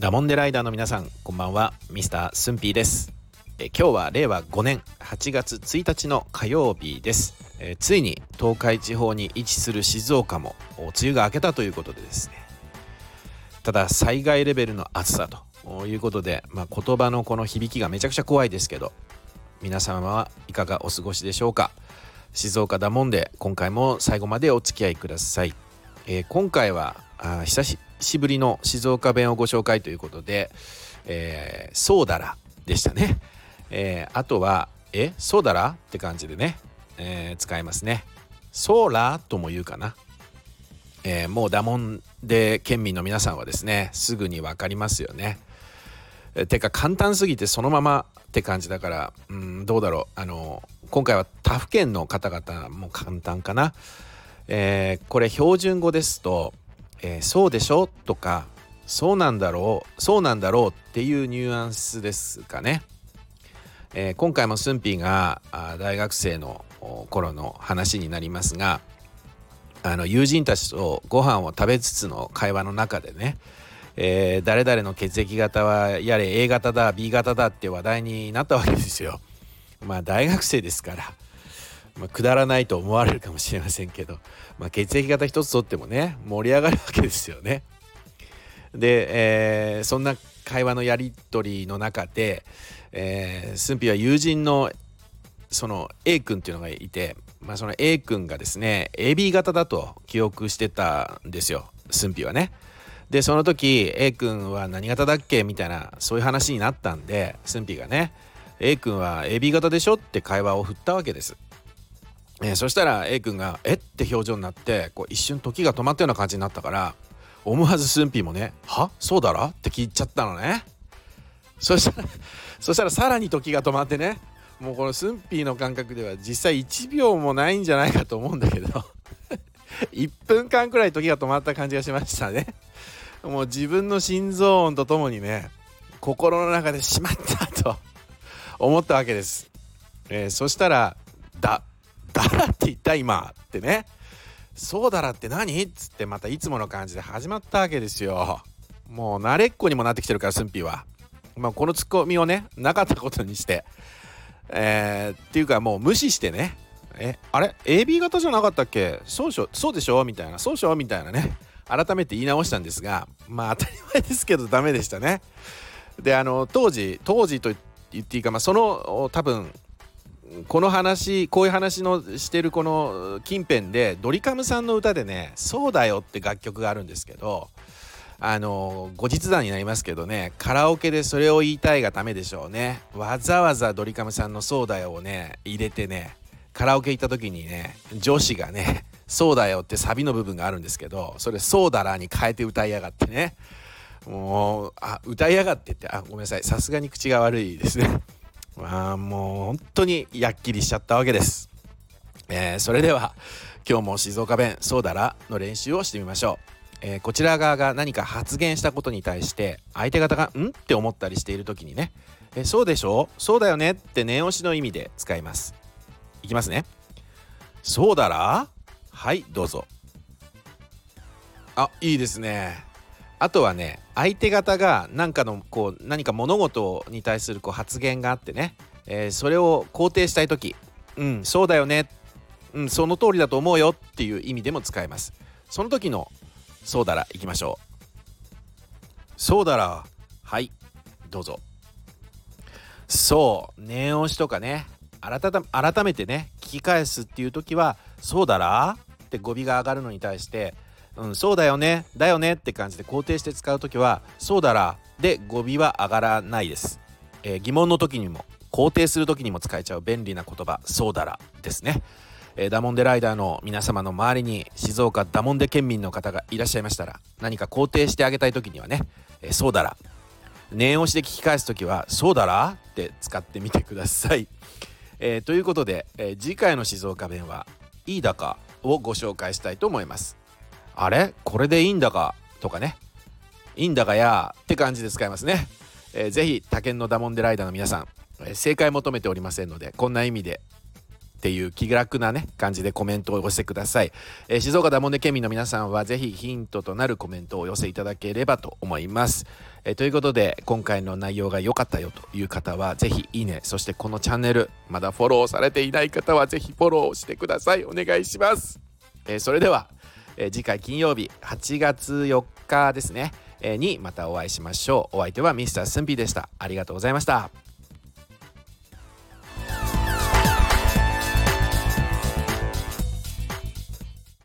ダモンデライダーの皆さんこんばんは。ミスタースンピーです。え今日は令和5年8月1日の火曜日です。えついに東海地方に位置する静岡も梅雨が明けたということでですね。ただ災害レベルの暑さということで、まあ、言葉のこの響きがめちゃくちゃ怖いですけど皆様はいかがお過ごしでしょうか？静岡だもんで今回も最後までお付き合いください、えー、今回はあ久しぶりの静岡弁をご紹介ということで、えー、そうだらでしたね、えー、あとはえそうだらって感じでね、えー、使いますね。そうらとも言うかな、えー、もうダモンで県民の皆さんはですねすぐに分かりますよね。てか簡単すぎてそのままって感じだからうんどうだろう。あの今回は他府県の方々も簡単かな、えー、これ標準語ですとえー、そうでしょ？とかそうなんだろう？そうなんだろう？っていうニュアンスですかね。えー、今回もスンピーが大学生の頃の話になりますがあの友人たちとご飯を食べつつの会話の中でね、えー、誰々の血液型はやれ A 型だ B 型だって話題になったわけですよ。まあ大学生ですからまあ、くだらないと思われるかもしれませんけど、まあ、血液型一つとってもね盛り上がるわけですよね。で、えー、そんな会話のやり取りの中で、えー、スンピは友人のその A 君っていうのがいて、まあ、その A 君がですね AB 型だと記憶してたんですよスンピはね。でその時 A 君は何型だっけみたいなそういう話になったんでスンピがね A 君は AB 型でしょって会話を振ったわけです。えー、そしたら A 君が「えっ?」て表情になってこう一瞬時が止まったような感じになったから思わずスンピーもね「は？そうだろ?」って聞いちゃったのねそしたら そしたらさらに時が止まってねもうこのスンピーの感覚では実際1秒もないんじゃないかと思うんだけど 1分間くらい時が止まった感じがしましたねもう自分の心臓音とともにね心の中で「しまった!」と思ったわけです、えー、そしたら「だだらって言った今ってね。そうだらって何？っつってまたいつもの感じで始まったわけですよ。もう慣れっこにもなってきてるからスンピーは、まあ、このツッコミをねなかったことにして。えー、っていうかもう無視してね。えあれ？AB 型じゃなかったっけ？そうそうでしょ？みたいな。そうしょ？みたいなね。改めて言い直したんですがまあ当たり前ですけどダメでしたね。であの当時当時と言っていいかまあその多分この話こういう話のしてるこの近辺でドリカムさんの歌でね「そうだよ」って楽曲があるんですけどあの後日談になりますけどねカラオケでそれを言いたいがためでしょうね。わざわざドリカムさんの「そうだよ」をね入れてねカラオケ行った時にね女子がね「そうだよ」ってサビの部分があるんですけどそれ「そうだら」に変えて歌いやがってね。もうあ歌いやがってってあごめんなさい。さすがに口が悪いですね。あもう本当にやっきりしちゃったわけです、えー、それでは今日も静岡弁そうだらの練習をしてみましょう、えー、こちら側が何か発言したことに対して相手方が「ん?」って思ったりしている時にね「えそうでしょ？そうだよね」って念押しの意味で使います。いきますね。そうだらはいどうぞ。あいいですね。あとはね相手方が何かのこう何か物事に対するこう発言があってね、えー、それを肯定したい時。うんそうだよね。うんその通りだと思うよっていう意味でも使えます。その時のそうだらいきましょう。そうだらはいどうぞ。そう念押しとかね。改めてね聞き返すっていう時はそうだらって語尾が上がるのに対してうん、そうだよねだよねって感じで肯定して使う時はそうだらで語尾は上がらないです、えー、疑問の時にも肯定する時にも使えちゃう便利な言葉そうだらですね、えー、ダモンデライダーの皆様の周りに静岡ダモンデ県民の方がいらっしゃいましたら何か肯定してあげたい時にはね、えー、そうだら。念押しで聞き返す時はそうだら？って使ってみてください、えー、ということで、え次回の静岡弁はいいだかをご紹介したいと思います。あれ？これでいいんだか？とかね。いいんだかやって感じで使いますね、えー、ぜひ他県のダモンデライダーの皆さん、えー、正解求めておりませんのでこんな意味でっていう気楽なね感じでコメントを寄せてください、えー、静岡ダモンデ県民の皆さんはぜひヒントとなるコメントをお寄せいただければと思います、えー、ということで今回の内容が良かったよという方はぜひいいね。そしてこのチャンネルまだフォローされていない方はぜひフォローしてください。お願いします、えー、それでは、え次回金曜日8月4日ですね、えにまたお会いしましょう。お相手はミスタースンピーでした。ありがとうございました。